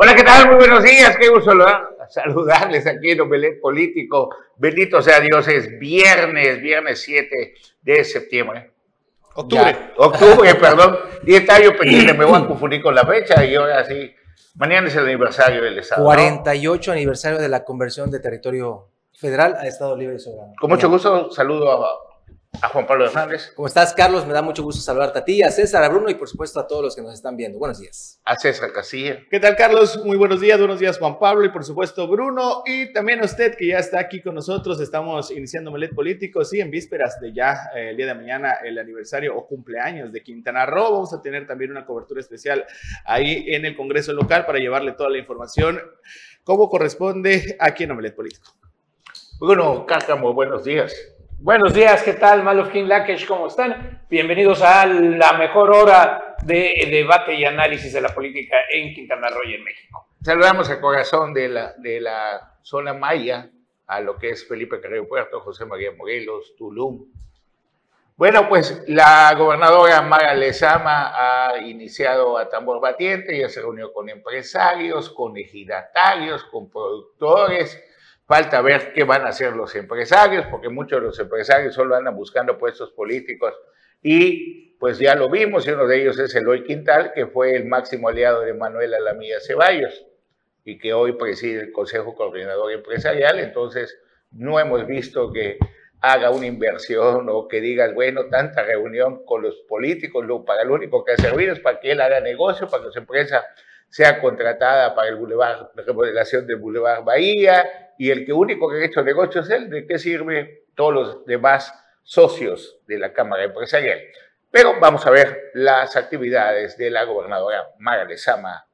Hola, ¿qué tal? Muy buenos días, qué gusto saludarles aquí en Omelet Político. Bendito sea Dios, es viernes, viernes 7 de septiembre. Octubre. octubre, perdón. Y está yo pendiente, me voy a confundir con la fecha y ahora sí. Mañana es el aniversario del Estado. 48 aniversario de la conversión de territorio federal a Estado Libre y Soberano. Con mucho gusto, saludo a a Juan Pablo Hernández. ¿Cómo estás, Carlos? Me da mucho gusto saludarte a ti, a César, a Bruno y por supuesto a todos los que nos están viendo. Buenos días. A César Casilla. ¿Qué tal, Carlos? Muy buenos días, buenos días, Juan Pablo y por supuesto Bruno y también a usted que ya está aquí con nosotros. Estamos iniciando Melet Político, sí, en vísperas de ya eh, el día de mañana el aniversario o cumpleaños de Quintana Roo. Vamos a tener también una cobertura especial ahí en el Congreso local para llevarle toda la información como corresponde aquí en Omelet Político. Bruno Cárcamo, buenos días. Buenos días, ¿qué tal? Malofkin Lakesh, ¿cómo están? Bienvenidos a la mejor hora de debate y análisis de la política en Quintana Roo y en México. Saludamos al corazón de la, de la zona maya, a lo que es Felipe Carrillo Puerto, José María Morelos, Tulum. Bueno, pues la gobernadora Mara Lezama ha iniciado a tambor batiente, ya se reunió con empresarios, con ejidatarios, con productores, Falta ver qué van a hacer los empresarios, porque muchos de los empresarios solo andan buscando puestos políticos. Y pues ya lo vimos, y uno de ellos es Eloy Quintal, que fue el máximo aliado de Manuel Alamilla Ceballos y que hoy preside el Consejo Coordinador Empresarial, entonces no hemos visto que haga una inversión o que digas, bueno, tanta reunión con los políticos, lo, para lo único que ha servido es para que él haga negocio, para que su empresa sea contratada para el boulevard, la remodelación del Boulevard Bahía, y el que único que ha hecho negocio es él, ¿de qué sirve todos los demás socios de la Cámara Empresarial? Pero vamos a ver las actividades de la gobernadora Mara Lezama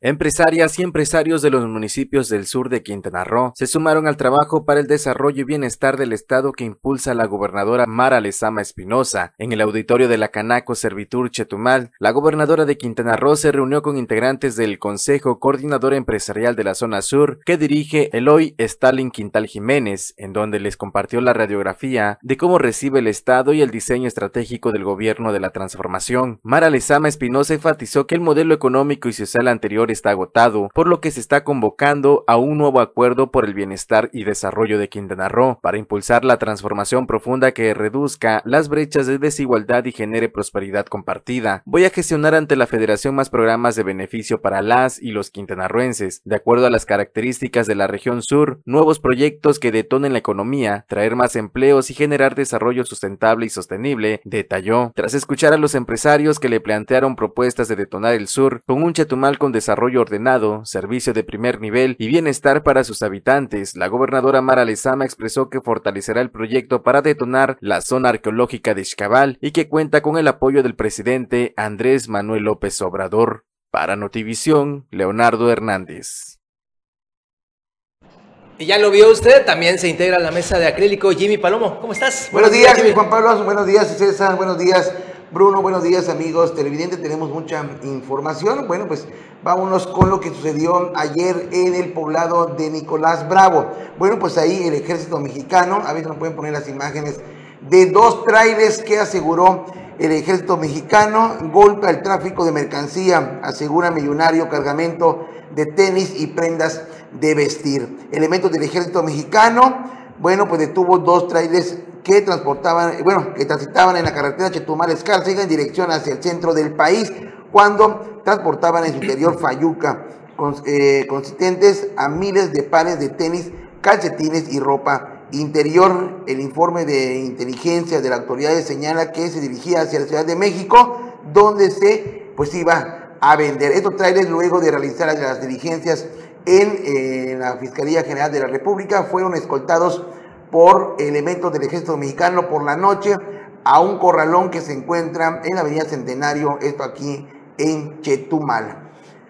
Empresarias y empresarios de los municipios del sur de Quintana Roo se sumaron al trabajo para el desarrollo y bienestar del Estado que impulsa la gobernadora Mara Lezama Espinosa. En el auditorio de la Canaco Servitur Chetumal, la gobernadora de Quintana Roo se reunió con integrantes del Consejo Coordinador Empresarial de la Zona Sur que dirige Eloy Stalin Quintal Jiménez, en donde les compartió la radiografía de cómo recibe el Estado y el diseño estratégico del gobierno de la transformación. Mara Lezama Espinosa enfatizó que el modelo económico y social anterior está agotado, por lo que se está convocando a un nuevo acuerdo por el bienestar y desarrollo de Quintana Roo para impulsar la transformación profunda que reduzca las brechas de desigualdad y genere prosperidad compartida. Voy a gestionar ante la Federación más programas de beneficio para las y los quintanarroenses, de acuerdo a las características de la región sur, nuevos proyectos que detonen la economía, traer más empleos y generar desarrollo sustentable y sostenible, detalló. Tras escuchar a los empresarios que le plantearon propuestas de detonar el sur con un Chetumal con desarrollo desarrollo ordenado, servicio de primer nivel y bienestar para sus habitantes, la gobernadora Mara Lezama expresó que fortalecerá el proyecto para detonar la zona arqueológica de Xcabal y que cuenta con el apoyo del presidente Andrés Manuel López Obrador. Para Notivisión, Leonardo Hernández. Y ya lo vio usted, también se integra a la mesa de acrílico Jimmy Palomo. ¿Cómo estás? Buenos, días, Juan Pablo. Buenos días, César. Buenos días, Bruno. Buenos días, amigos televidentes. Tenemos mucha información. Bueno, pues Vámonos con lo que sucedió ayer en el poblado de Nicolás Bravo. Bueno, pues ahí el ejército mexicano, a si nos pueden poner las imágenes, de dos trailers que aseguró el ejército mexicano, golpe al tráfico de mercancía, asegura millonario cargamento de tenis y prendas de vestir. Elementos del ejército mexicano, bueno, pues detuvo dos trailers que transportaban, bueno, que transitaban en la carretera Chetumal-Escárcega en dirección hacia el centro del país cuando transportaban en su interior fayuca eh, consistentes a miles de pares de tenis, calcetines y ropa interior. El informe de inteligencia de la autoridad señala que se dirigía hacia la Ciudad de México, donde se pues iba a vender. Estos trailers, luego de realizar las diligencias en eh, la Fiscalía General de la República, fueron escoltados por elementos del ejército mexicano por la noche a un corralón que se encuentra en la avenida Centenario, esto aquí en Chetumal.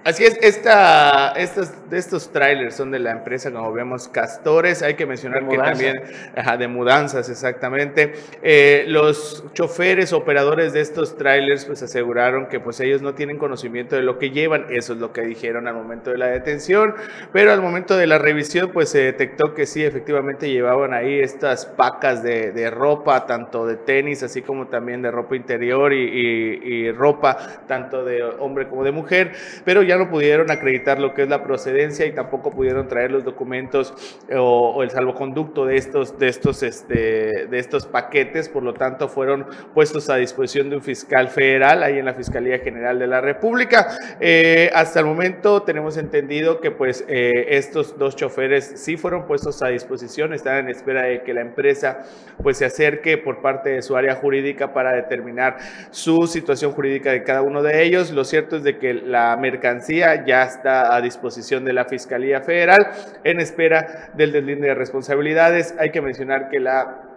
Así es, esta, estos, estos trailers son de la empresa, como vemos, Castores. Hay que mencionar que también, ajá, de mudanzas, exactamente. Eh, los choferes, operadores de estos trailers, pues aseguraron que pues ellos no tienen conocimiento de lo que llevan. Eso es lo que dijeron al momento de la detención. Pero al momento de la revisión, pues se detectó que sí, efectivamente llevaban ahí estas pacas de, de ropa, tanto de tenis, así como también de ropa interior y, y, y ropa, tanto de hombre como de mujer. Pero ya no pudieron acreditar lo que es la procedencia y tampoco pudieron traer los documentos o, el salvoconducto de estos, de, estos, este, de estos paquetes, por lo tanto fueron puestos a disposición de un fiscal federal ahí en la Fiscalía General de la República. Eh, hasta el momento tenemos entendido que pues eh, estos dos choferes sí fueron puestos a disposición, están en espera de que la empresa pues se acerque por parte de su área jurídica para determinar su situación jurídica de cada uno de ellos. Lo cierto es de que la mercancía ya está a disposición de la Fiscalía Federal en espera del deslinde de responsabilidades. Hay que mencionar que la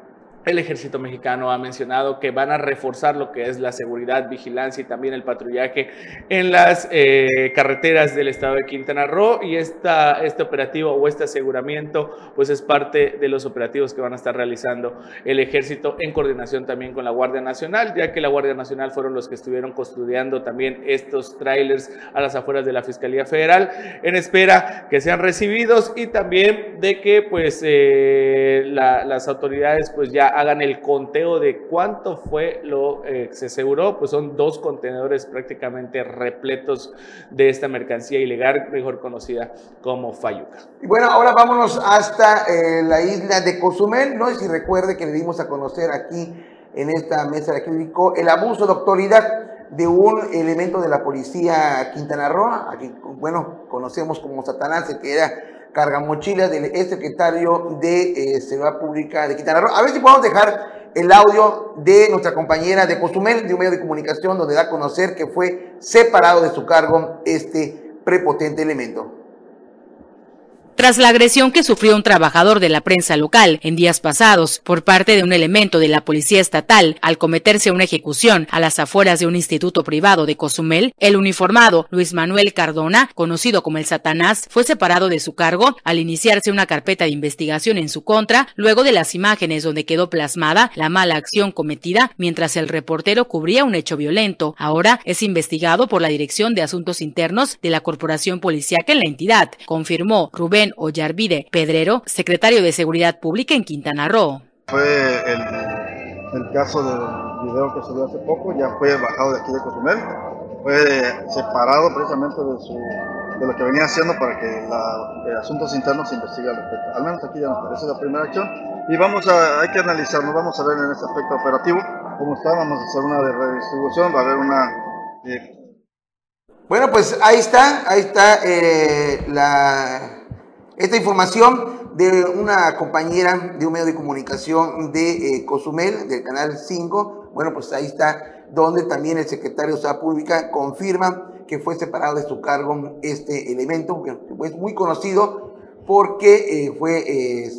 el ejército mexicano ha mencionado que van a reforzar lo que es la seguridad, vigilancia y también el patrullaje en las eh, carreteras del estado de Quintana Roo. Y esta, este operativo o este aseguramiento pues es parte de los operativos que van a estar realizando el ejército en coordinación también con la Guardia Nacional, ya que la Guardia Nacional fueron los que estuvieron custodiando también estos trailers a las afueras de la Fiscalía Federal en espera que sean recibidos y también de que pues eh, las autoridades pues ya hagan el conteo de cuánto fue lo eh, que se aseguró, pues son dos contenedores prácticamente repletos de esta mercancía ilegal, mejor conocida como Fayuca. Y bueno, ahora vámonos hasta eh, la isla de Cozumel, no sé si recuerde que le dimos a conocer aquí en esta mesa de crítico el abuso de autoridad de un elemento de la policía Quintana Roo, aquí, bueno, conocemos como Satanás, que era cargamochilas del secretario de eh, Seguridad Pública de Quintana Roo. A ver si podemos dejar el audio de nuestra compañera de Cozumel, de un medio de comunicación, donde da a conocer que fue separado de su cargo este prepotente elemento tras la agresión que sufrió un trabajador de la prensa local en días pasados por parte de un elemento de la policía estatal al cometerse una ejecución a las afueras de un instituto privado de Cozumel, el uniformado Luis Manuel Cardona, conocido como el Satanás, fue separado de su cargo al iniciarse una carpeta de investigación en su contra luego de las imágenes donde quedó plasmada la mala acción cometida mientras el reportero cubría un hecho violento. Ahora es investigado por la Dirección de Asuntos Internos de la Corporación Policiaca en la entidad, confirmó Rubén Ollarvide Pedrero, secretario de Seguridad Pública en Quintana Roo. Fue el, caso del video que dio hace poco, ya fue bajado de aquí de Cozumel, fue separado precisamente de, lo que venía haciendo para que la, asuntos internos se investigue al respecto. Al menos aquí ya nos parece la primera acción y vamos a, hay que analizarlo, vamos a ver en este aspecto operativo cómo está, vamos a hacer una de redistribución, va a haber una... Eh, bueno, pues ahí está, ahí está eh, la esta información de una compañera de un medio de comunicación de eh, Cozumel, del Canal 5, bueno, pues ahí está, donde también el secretario de Salud Pública confirma que fue separado de su cargo este elemento, que es muy conocido porque eh, fue, eh,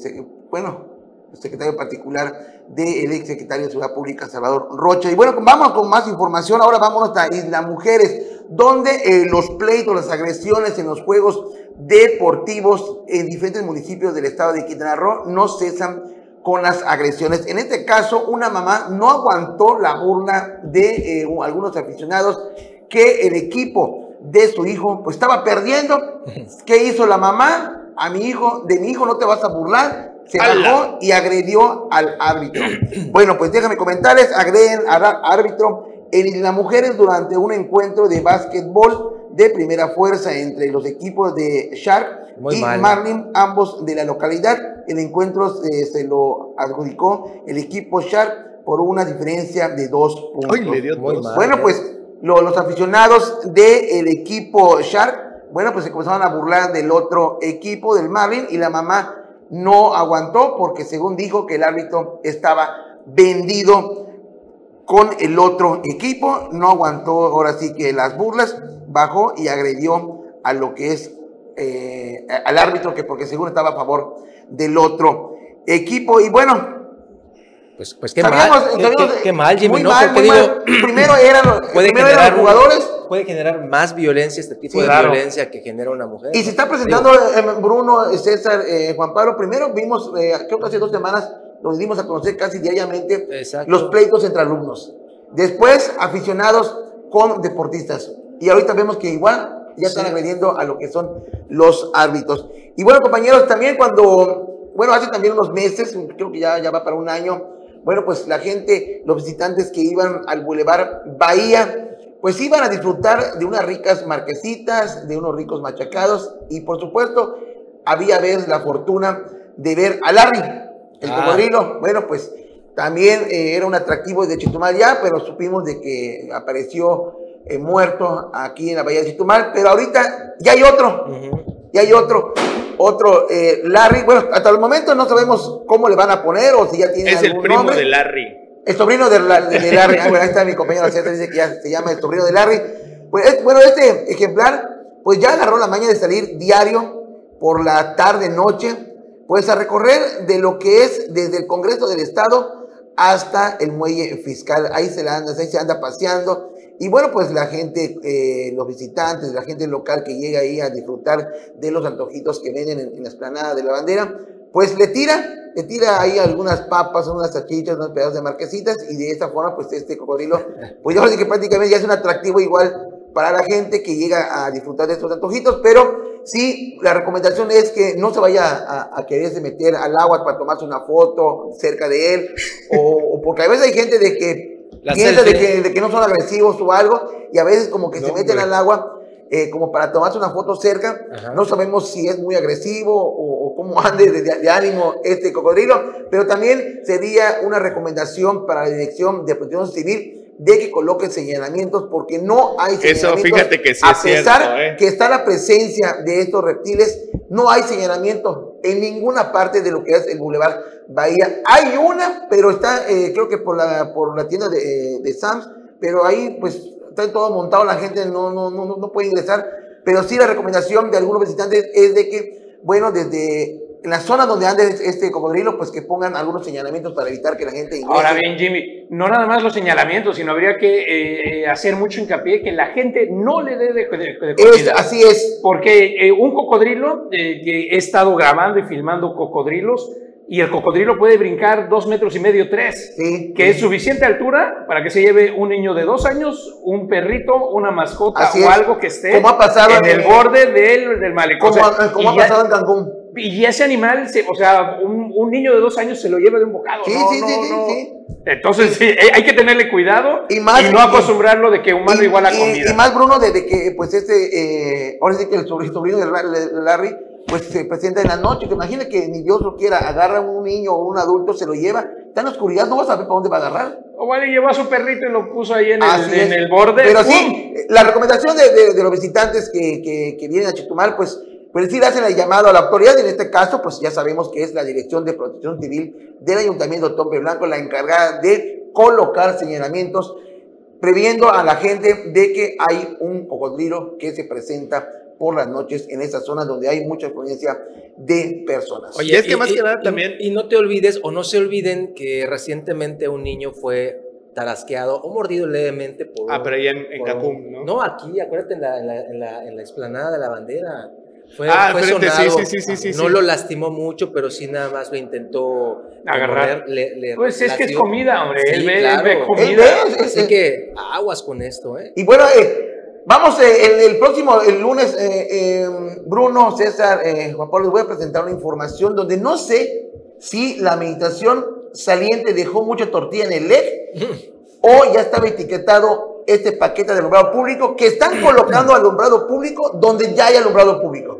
secretario particular del ex secretario de Seguridad Pública, Salvador Rocha. Y bueno, vamos con más información. Ahora vámonos a Isla Mujeres, donde los pleitos, las agresiones en los Juegos deportivos en diferentes municipios del estado de Quintana Roo no cesan con las agresiones. En este caso, una mamá no aguantó la burla de eh, algunos aficionados que el equipo de su hijo pues estaba perdiendo. ¿Qué hizo la mamá? A mi hijo, de mi hijo no te vas a burlar. Se bajó y agredió al árbitro. Bueno, pues déjame comentarles, agreden al árbitro en las mujeres durante un encuentro de básquetbol de primera fuerza entre los equipos de Shark y Marlin, ambos de la localidad. El encuentro se lo adjudicó el equipo Shark por una diferencia de dos puntos. bueno, pues los aficionados del equipo Shark, bueno, pues se comenzaron a burlar del otro equipo, del Marlin, y la mamá no aguantó porque según dijo que el árbitro estaba vendido con el otro equipo, no aguantó ahora sí que las burlas, bajó y agredió a lo que es eh, al árbitro, que porque según estaba a favor del otro equipo. Y bueno, Pues, pues qué Sabíamos- mal, qué, sabíamos- qué- qué mal, Jimmy, muy ¿no? mal, muy digo, mal. Primero eran los, puede primero eran generar, los jugadores puede generar más violencia este tipo Sí, de claro. violencia que genera una mujer. Y se está presentando eh, Bruno, eh, César, eh, Juan Pablo. Primero vimos, eh, creo que hace dos semanas, nos dimos a conocer casi diariamente Exacto. los pleitos entre alumnos. Después, aficionados con deportistas. Y ahorita vemos que igual ya están Sí. agrediendo a lo que son los árbitros. Y bueno, compañeros, también cuando, bueno, hace también unos meses, creo que ya, ya va para un año, bueno, pues la gente, los visitantes que iban al Boulevard Bahía, pues iban a disfrutar de unas ricas marquesitas, de unos ricos machacados y por supuesto había vez la fortuna de ver a Larry, el Ah. cocodrilo. Bueno, pues también eh, era un atractivo de Chetumal ya, pero supimos de que apareció eh, muerto aquí en la bahía de Chetumal, pero ahorita ya hay otro, ya hay otro, otro eh, Larry. Bueno, hasta el momento no sabemos cómo le van a poner o si ya tiene Es el algún primo nombre. de Larry. El sobrino de, la- de- de Larry. Ah, bueno, ahí está mi compañero dice que ya se llama el sobrino de Larry. Pues, es- bueno, este ejemplar, pues ya agarró la maña de salir diario por la tarde, noche, pues a recorrer de lo que es desde el Congreso del Estado hasta el muelle fiscal. Ahí se, la anda, ahí se anda paseando. Y bueno, pues la gente, eh, los visitantes, la gente local que llega ahí a disfrutar de los antojitos que venden en, la esplanada de la bandera, pues le tira, le tira ahí algunas papas, unas salchichas, unos pedazos de marquesitas y de esta forma pues este cocodrilo, pues yo creo que prácticamente ya es un atractivo igual para la gente que llega a disfrutar de estos antojitos, pero sí, la recomendación es que no se vaya a, a quererse meter al agua para tomarse una foto cerca de él, o, o porque a veces hay gente de que La piensa de que, de que no son agresivos o algo, y a veces como que se meten hombre. al agua eh, como para tomarse una foto cerca, Ajá. no sabemos si es muy agresivo o, o cómo ande de, de ánimo este cocodrilo, pero también sería una recomendación para la Dirección de Protección Civil de que coloque señalamientos porque no hay Eso, señalamientos. fíjate que sí a es pesar cierto, ¿eh? que está la presencia de estos reptiles, no hay señalamiento en ninguna parte de lo que es el Boulevard Bahía. Hay una, pero está, eh, creo que por la, por la tienda de, de Sams, pero ahí pues está todo montado, la gente no, no, no- no puede ingresar. Pero sí la recomendación de algunos visitantes es de que, bueno, desde en la zona donde ande este cocodrilo, pues que pongan algunos señalamientos para evitar que la gente ingrese. Ahora bien, Jimmy, no nada más los señalamientos, sino habría que eh, hacer mucho hincapié que la gente no le dé de, de- de Es- así es. Porque eh, un cocodrilo, eh, que he estado grabando y filmando cocodrilos, y el cocodrilo puede brincar dos metros y medio, tres, Sí. que es suficiente altura para que se lleve un niño de dos años, un perrito, una mascota Así o es. algo que esté ha pasado en el en- borde del, del malecón. Como, O sea, como ha y ya- pasado en Cancún. Y ese animal, se- o sea, un, un niño de dos años se lo lleva de un bocado. Sí, no, sí, no, sí, sí, no. sí. Entonces, sí, eh, hay que tenerle cuidado Y más- no acostumbrarlo de que humano y, igual a y- comida. y más Bruno, desde que pues este, eh, ahora sí que el sobrino, de Larry, pues se presenta en la noche, que imagina que ni Dios lo quiera, agarra a un niño o un adulto, se lo lleva, está en la oscuridad, no vas a ver para dónde va a agarrar. O vale, llevó a su perrito y lo puso ahí en, el, en el borde. Pero ¡pum! sí, la recomendación de, de- de los visitantes que, que- que vienen a Chetumal, pues, pues sí le hacen el llamado a la autoridad, y en este caso, pues ya sabemos que es la Dirección de Protección Civil del Ayuntamiento de Tompe Blanco la encargada de colocar señalamientos, previendo a la gente de que hay un cocodrilo que se presenta por las noches en esa zona donde hay mucha influencia de personas. Y es que más que nada y- también- Y no te olvides, o no se olviden, que recientemente un niño fue tarasqueado o mordido levemente por. Ah, pero allá en, en Cancún, ¿no? No, aquí, acuérdate, en la, en la, en la, en la explanada de la bandera. Fue, Ah, fue enfrente, sí, sonado. sí, sí, sí, sí, No sí. lo lastimó mucho, pero sí nada más lo intentó Agarrar. morder, le- le Pues es que es comida, hombre. Sí, él ve, claro. él ve Él comida. ve, Así que aguas con esto, ¿eh? Y bueno, eh, vamos eh, el, el próximo, el lunes, eh, eh, Bruno, César, eh, Juan Pablo, les voy a presentar una información donde no sé si la meditación saliente dejó mucha tortilla en el leg o ya estaba etiquetado este paquete de alumbrado público que están colocando alumbrado público donde ya hay alumbrado público.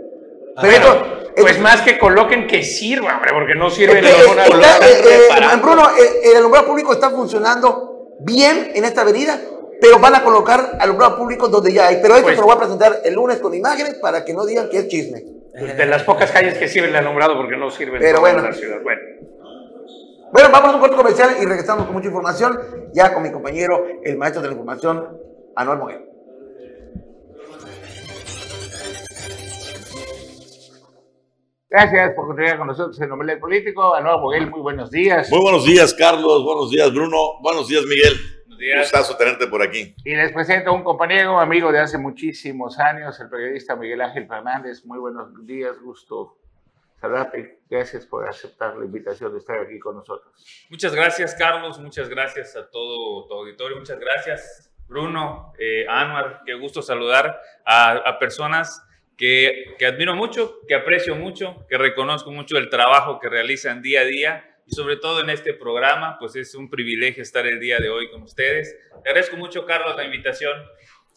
Pero Bueno, esto- pues esto- más que coloquen que sirva, hombre, porque no sirve una está, colocación eh, eh. Bruno, eh, el alumbrado público está funcionando bien en esta avenida, pero van a colocar alumbrado público donde ya hay. Pero esto Pues- se lo voy a presentar el lunes con imágenes para que no digan que es chisme. De las pocas calles que sirve el alumbrado porque no Pero toda bueno. la ciudad. Bueno. Bueno, vamos a un corto comercial y regresamos con mucha información, ya con mi compañero, el maestro de la información, Anuel Moguel. Gracias por continuar con nosotros en Omelet Político. Anuar Boguel, muy buenos días. Muy buenos días, Carlos. Buenos días, Bruno. Buenos días, Miguel. Buenos días. Gustazo tenerte por aquí. Y les presento a un compañero, amigo de hace muchísimos años, el periodista Miguel Ángel Fernández. Muy buenos días, gusto saludarte. Gracias por aceptar la invitación de estar aquí con nosotros. Muchas gracias, Carlos. Muchas gracias a todo tu auditorio. Muchas gracias, Bruno, eh, Anwar. Qué gusto saludar a, a personas que, que admiro mucho, que aprecio mucho, que reconozco mucho el trabajo que realizan día a día y sobre todo en este programa, pues es un privilegio estar el día de hoy con ustedes. Te agradezco mucho, Carlos, la invitación.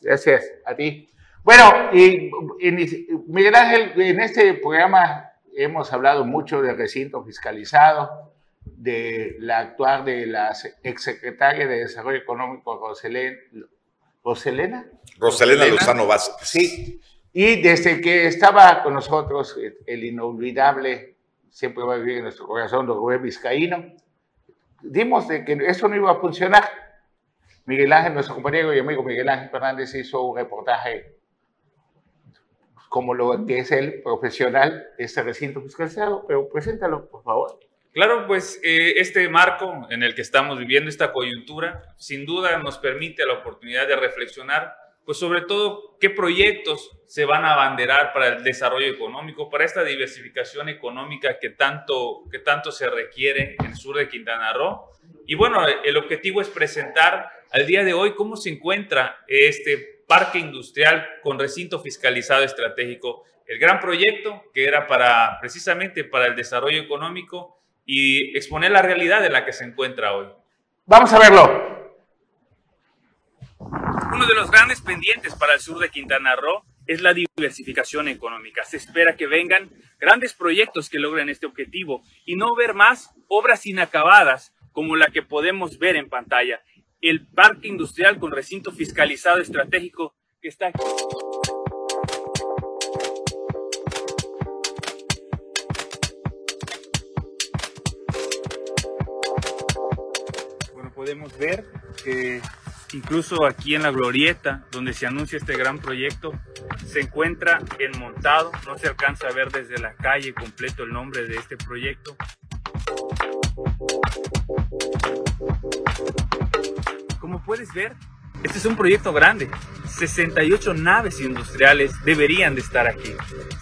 Gracias a ti. Bueno, y, y, Miguel Ángel, en este programa hemos hablado mucho del recinto fiscalizado, de la actuar de la exsecretaria de Desarrollo Económico, Roselena. ¿Roselena? Roselena Lozano Vázquez. Sí, y desde que estaba con nosotros el inolvidable, siempre va a vivir en nuestro corazón, don Rubén Vizcaíno, dimos de que eso no iba a funcionar. Miguel Ángel, nuestro compañero y amigo Miguel Ángel Fernández, hizo un reportaje como lo que es el profesional de este recinto fiscalizado, pero preséntalo, por favor. Claro, pues eh, este marco en el que estamos viviendo, esta coyuntura, sin duda nos permite la oportunidad de reflexionar pues sobre todo qué proyectos se van a abanderar para el desarrollo económico, para esta diversificación económica que tanto, que tanto se requiere en el sur de Quintana Roo. Y bueno, el objetivo es presentar al día de hoy cómo se encuentra este parque industrial con recinto fiscalizado estratégico, el gran proyecto que era para precisamente para el desarrollo económico y exponer la realidad en la que se encuentra hoy. Vamos a verlo. Uno de los grandes pendientes para el sur de Quintana Roo es la diversificación económica. Se espera que vengan grandes proyectos que logren este objetivo y no ver más obras inacabadas como la que podemos ver en pantalla. El parque industrial con recinto fiscalizado estratégico que está aquí. Bueno, podemos ver que Incluso aquí en la glorieta, donde se anuncia este gran proyecto, se encuentra enmontado, no se alcanza a ver desde la calle completo el nombre de este proyecto. Como puedes ver, este es un proyecto grande. 68 naves industriales deberían de estar aquí.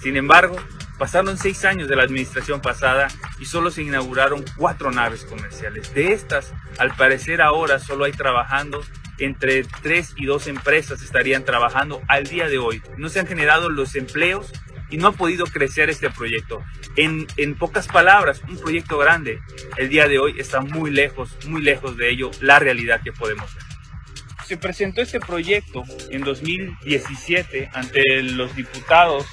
Sin embargo, pasaron seis años de la administración pasada y solo se inauguraron cuatro naves comerciales. De estas, al parecer ahora solo hay trabajando entre tres y dos empresas estarían trabajando al día de hoy. No se han generado los empleos y no ha podido crecer este proyecto. En, en, pocas palabras, un proyecto grande el día de hoy está muy lejos, muy lejos de ello, la realidad que podemos ver. Se presentó este proyecto en 2017 ante los diputados.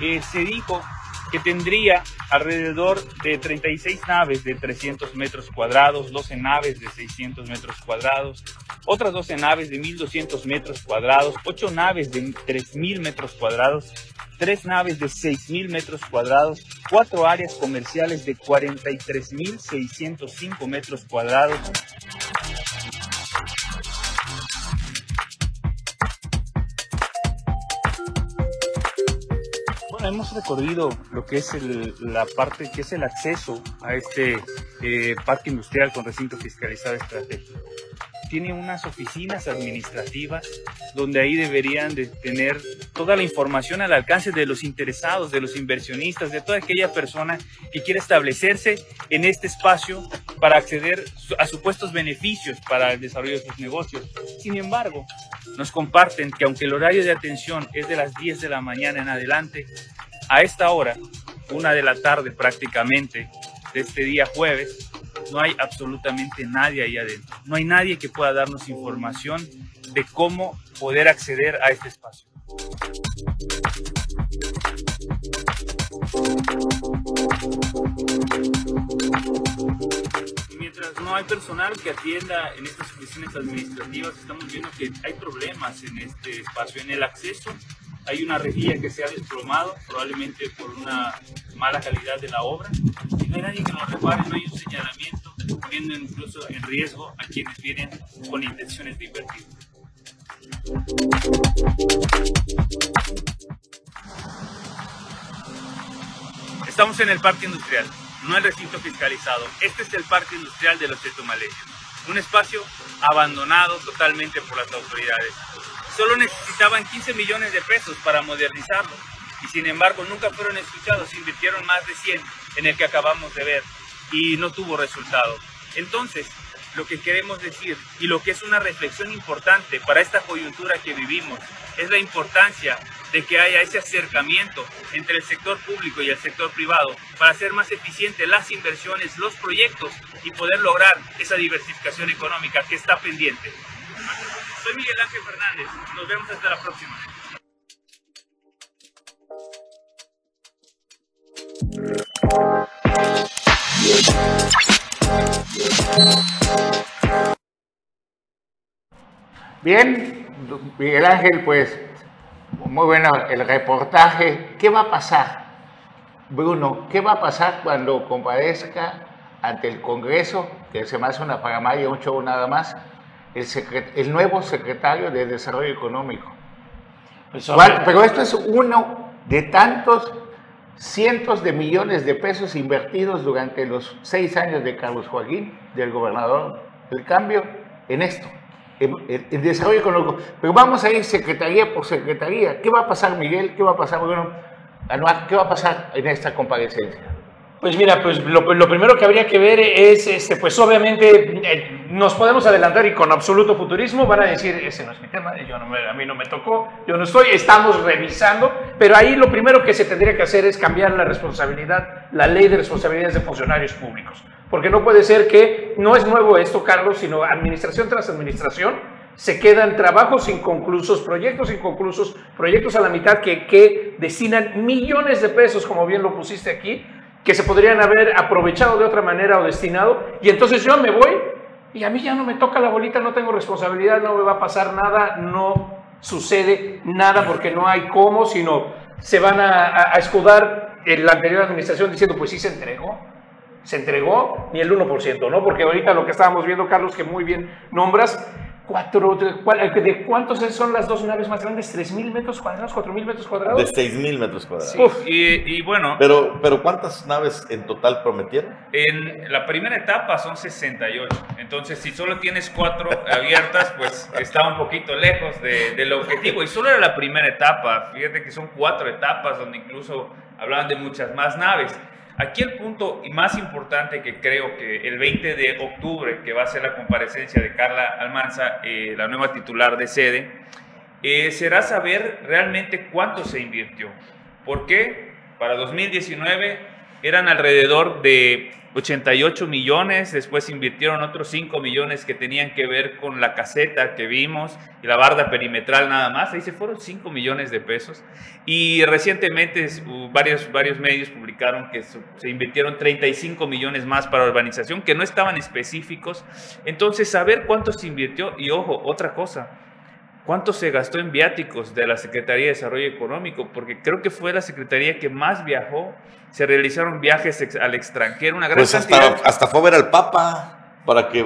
que se dijo que tendría alrededor de 36 naves de 300 metros cuadrados, 12 naves de 600 metros cuadrados, otras 12 naves de 1200 metros cuadrados, 8 naves de 3000 metros cuadrados, 3 naves de 6000 metros cuadrados, 4 áreas comerciales de 43605 metros cuadrados. Bueno, hemos recorrido lo que es el, la parte que es el acceso a este eh, parque industrial con recinto fiscalizado estratégico tiene unas oficinas administrativas donde ahí deberían de tener toda la información al alcance de los interesados, de los inversionistas, de toda aquella persona que quiere establecerse en este espacio para acceder a supuestos beneficios para el desarrollo de sus negocios. Sin embargo, nos comparten que aunque el horario de atención es de las 10 de la mañana en adelante, a esta hora, una de la tarde prácticamente, de este día jueves, no hay absolutamente nadie ahí adentro. No hay nadie que pueda darnos información de cómo poder acceder a este espacio. Mientras no hay personal que atienda en estas oficinas administrativas, estamos viendo que hay problemas en este espacio, en el acceso. Hay una rejilla que se ha desplomado, probablemente por una mala calidad de la obra. Y no hay nadie que lo repare, no hay un señalamiento, poniendo incluso en riesgo a quienes vienen con intenciones de invertir. Estamos en el parque industrial, no el recinto fiscalizado. Este es el parque industrial de los Chetumaleños, un espacio abandonado totalmente por las autoridades. Solo necesitaban 15 millones de pesos para modernizarlo y sin embargo nunca fueron escuchados, invirtieron más de 100 en el que acabamos de ver y no tuvo resultado. Entonces, lo que queremos decir y lo que es una reflexión importante para esta coyuntura que vivimos es la importancia de que haya ese acercamiento entre el sector público y el sector privado para hacer más eficientes las inversiones, los proyectos y poder lograr esa diversificación económica que está pendiente. Soy Miguel Ángel Fernández, nos vemos hasta la próxima. Bien, Miguel Ángel, pues muy bueno el reportaje. ¿Qué va a pasar, Bruno? ¿Qué va a pasar cuando comparezca ante el Congreso, que se me hace una paramaya, un show nada más, el, el nuevo secretario de Desarrollo Económico? Pues, pero esto es uno de tantos cientos de millones de pesos invertidos durante los seis años de Carlos Joaquín, del gobernador del cambio, en esto el, desarrollo económico. Pero vamos a ir secretaría por secretaría. ¿Qué va a pasar, Miguel? ¿Qué va a pasar, Bruno? ¿Qué va a pasar en esta comparecencia? Pues mira, pues lo, lo, primero que habría que ver es, este, pues obviamente eh, nos podemos adelantar y con absoluto futurismo van a decir, ese no es mi tema, yo no a mí no me tocó, yo no estoy, estamos revisando, pero ahí lo primero que se tendría que hacer es cambiar la responsabilidad, la ley de responsabilidades de funcionarios públicos, porque no puede ser que, no es nuevo esto, Carlos, sino administración tras administración, se quedan trabajos inconclusos, proyectos inconclusos, proyectos a la mitad que, que destinan millones de pesos, como bien lo pusiste aquí, que se podrían haber aprovechado de otra manera o destinado, y entonces yo me voy y a mí ya no me toca la bolita, no tengo responsabilidad, no me va a pasar nada, no sucede nada porque no hay cómo, sino se van a, escudar en la anterior administración diciendo, pues sí se entregó, se entregó ni el 1%, ¿no? Porque ahorita lo que estábamos viendo, Carlos, que muy bien nombras, Cuatro, de, cuántos son las dos naves más grandes? ¿3.000 metros cuadrados? ¿4.000 metros cuadrados? De 6.000 metros cuadrados. Sí. Y, y, bueno. Pero, pero ¿cuántas naves en total prometieron? En la primera etapa son 68. Entonces, si solo tienes cuatro abiertas, pues está un poquito lejos de, del objetivo. Y solo era la primera etapa. Fíjate que son cuatro etapas donde incluso hablaban de muchas más naves. Aquí el punto más importante que creo que el 20 de octubre, que va a ser la comparecencia de Carla Almanza, eh, la nueva titular de sede, eh, será saber realmente cuánto se invirtió. ¿Por qué? Para 2019 eran alrededor de 88 millones, después invirtieron otros 5 millones que tenían que ver con la caseta que vimos y la barda perimetral nada más, ahí se fueron 5 millones de pesos. Y recientemente varios, varios medios publicaron que se invirtieron 35 millones más para urbanización, que no estaban específicos. Entonces, saber cuánto se invirtió, y ojo, otra cosa, ¿Cuánto se gastó en viáticos de la Secretaría de Desarrollo Económico? Porque creo que fue la Secretaría que más viajó. Se realizaron viajes al extranjero, una gran pues hasta, hasta fue a ver al Papa para que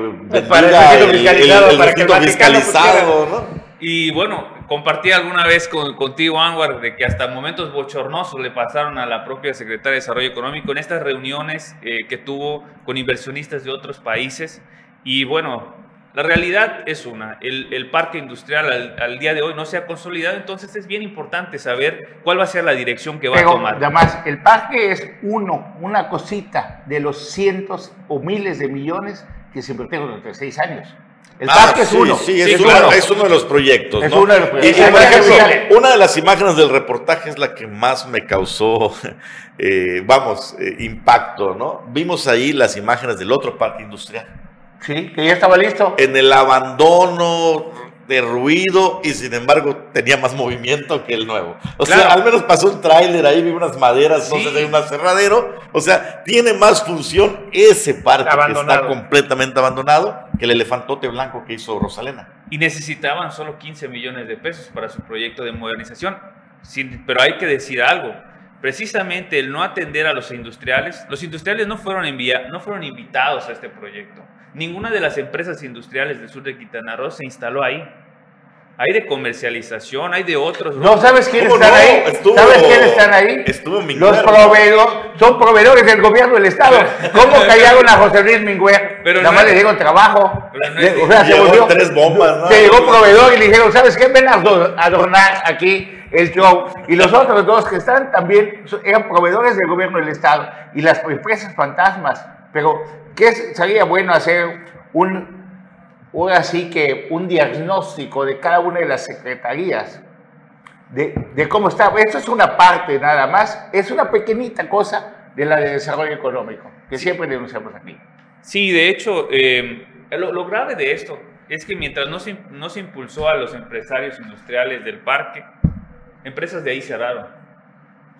para el, fiscalizado, el, para que el fiscalizado, ¿no? Y bueno, compartí alguna vez con, contigo, Anwar, de que hasta momentos bochornosos le pasaron a la propia Secretaria de Desarrollo Económico en estas reuniones eh, que tuvo con inversionistas de otros países. Y bueno, la realidad es una, el, parque industrial al, día de hoy no se ha consolidado, entonces es bien importante saber cuál va a ser la dirección que va a tomar. Además, el parque es uno, una cosita de los cientos o miles de millones que se invirtieron durante seis años. El ah, parque es uno. Sí, es, uno, de los proyectos. ¿no? Uno de los proyectos. Y, por ejemplo, una de las imágenes del reportaje es la que más me causó, eh, vamos, eh, impacto, ¿no? Vimos ahí las imágenes del otro parque industrial Sí, que ya estaba listo. En el abandono de ruido y sin embargo tenía más movimiento que el nuevo. O sea, al menos pasó un tráiler ahí, vi unas maderas, sí. entonces hay un aserradero. O sea, tiene más función ese parque que está completamente abandonado que el elefantote blanco que hizo Rosalena. Y necesitaban solo 15 millones de pesos para su proyecto de modernización. pero hay que decir algo precisamente el no atender a los industriales, los industriales no fueron, envía, no fueron invitados a este proyecto. Ninguna de las empresas industriales del sur de Quintana Roo se instaló ahí. hay de comercialización, hay de otros. No, ¿sabes quiénes ¿Cómo están no? ahí? Estuvo- ¿Sabes quiénes están ahí? estuvo Los proveedores, son proveedores del gobierno del Estado. ¿Cómo callaron a José Luis Mingüer? Pero Nada no más es- le dieron trabajo. no Le- o sea, se Llegó volvió- tres bombas, ¿no? Se llegó proveedor y le dijeron, ¿sabes qué? Ven a ador- adornar aquí el show. Y los otros dos que están también eran proveedores del gobierno del Estado y las empresas fantasmas. Pero, ¿qué es- sería bueno hacer un, ahora sí que un diagnóstico de cada una de las secretarías? De, de cómo está. Esto es una parte nada más, es una pequeñita cosa de la de desarrollo económico, que siempre denunciamos aquí. Sí, de hecho, eh, lo, lo grave de esto es que mientras no se, no se impulsó a los empresarios industriales del parque, empresas de ahí cerraron.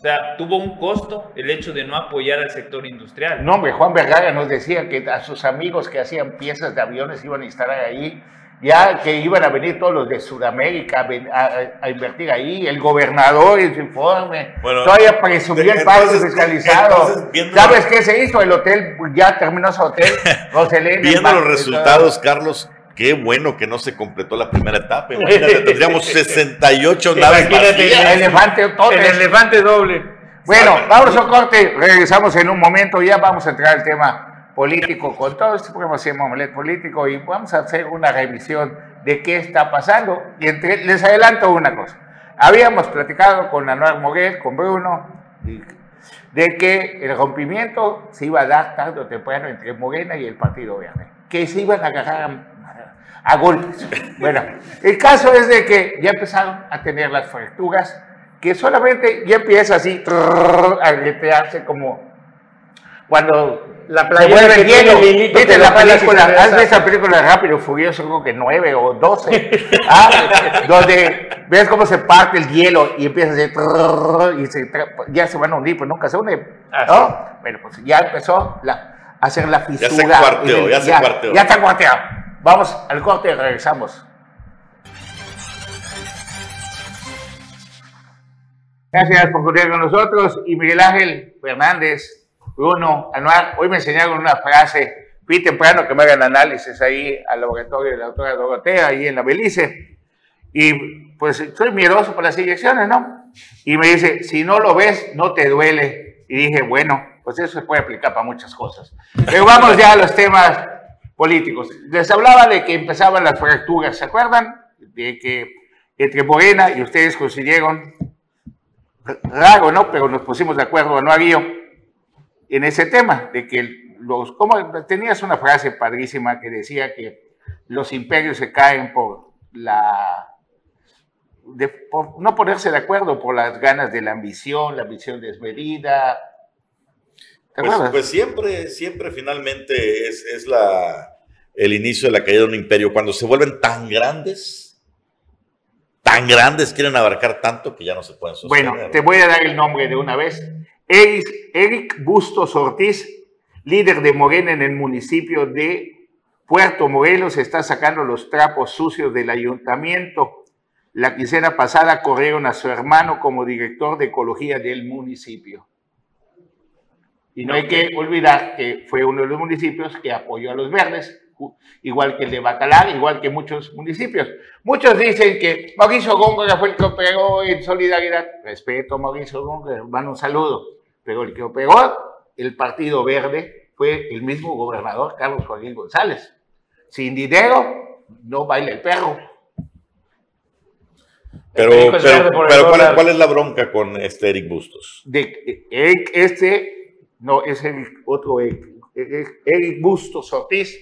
O sea, tuvo un costo el hecho de no apoyar al sector industrial. No, hombre, Juan Vergara nos decía que a sus amigos que hacían piezas de aviones iban a instalar ahí, ya que iban a venir todos los de Sudamérica a, a- a invertir ahí, el gobernador en su informe, Bueno, todavía presumió el entonces, parque fiscalizado. entonces, viendo- ¿Sabes qué se hizo? El hotel, ya terminó su hotel, Roselena. el Viendo los resultados, Carlos, qué bueno que no se completó la primera etapa. Imagínate, tendríamos 68 naves Imagínate, elefante. El elefante doble. Bueno, vamos a un corte, regresamos en un momento, ya vamos a entrar al tema político con todo este programa se llama Omelet Político y vamos a hacer una revisión de qué está pasando. Y entre- les adelanto una cosa. Habíamos platicado con Anuar Moguel, con Bruno, de que el rompimiento se iba a dar tarde o temprano entre Morena y el Partido Verde, que se iban a agarrar a, golpes. Bueno, el caso es de que ya empezaron a tener las fracturas, que solamente ya empieza así trrr, a gretearse como cuando La se playera tiene hielo. ¿Viste la la película? sin cerveza. ¿Has visto la película Rápido Furioso? Creo que 9 o 12. Ah, donde ves cómo se parte el hielo y empieza a hacer trrr, y se ya se van a hundir, pues nunca se une. Ah, ¿no? Bueno, pues ya empezó la- a hacer la fisura. se cuarteó, el- ya se cuarteó. Ya está cuarteado. Vamos al corte y regresamos. Gracias por continuar con nosotros. Y Miguel Ángel Fernández, Bruno, Anuar, hoy me enseñaron una frase, fui temprano que me hagan análisis ahí al laboratorio de la doctora Dorotea, ahí en la Belice. Y pues soy miedoso por las inyecciones, ¿no? Y me dice, si no lo ves, no te duele. Y dije, bueno, pues eso se puede aplicar para muchas cosas. Pero vamos ya a los temas políticos. Les hablaba de que empezaban las fracturas, ¿se acuerdan? De que entre Morena y ustedes consiguieron raro, ¿no? Pero nos pusimos de acuerdo, no había en ese tema, de que los, como tenías una frase padrísima que decía que los imperios se caen por la, de- por no ponerse de acuerdo, por las ganas de la ambición, la ambición desmedida. ¿Te Pues, pues siempre, siempre finalmente es, es la, el inicio de la caída de un imperio. Cuando se vuelven tan grandes, tan grandes, quieren abarcar tanto que ya no se pueden sostener. Bueno, te voy a dar el nombre de una vez. Eric, Bustos Ortiz, líder de Morena en el municipio de Puerto Morelos, está sacando los trapos sucios del ayuntamiento. La quincena pasada corrieron a su hermano como director de ecología del municipio. Y no hay que olvidar que fue uno de los municipios que apoyó a los verdes, igual que el de Bacalar, igual que muchos municipios. Muchos dicen que Mauricio Góngora fue el que operó en solidaridad. Respeto a Mauricio Góngora, hermano, un saludo. Pero el que operó el Partido Verde fue el mismo gobernador Carlos Joaquín González. Sin dinero, no baila el perro. Pero, pero, pero ¿cuál, es, cuál es la bronca con este Eric Bustos? de Eric, este, no, es el otro Eric, Eric, Eric Bustos Ortiz,